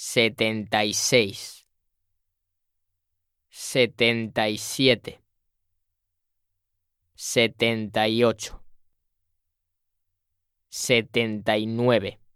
76, 77, 78, 79,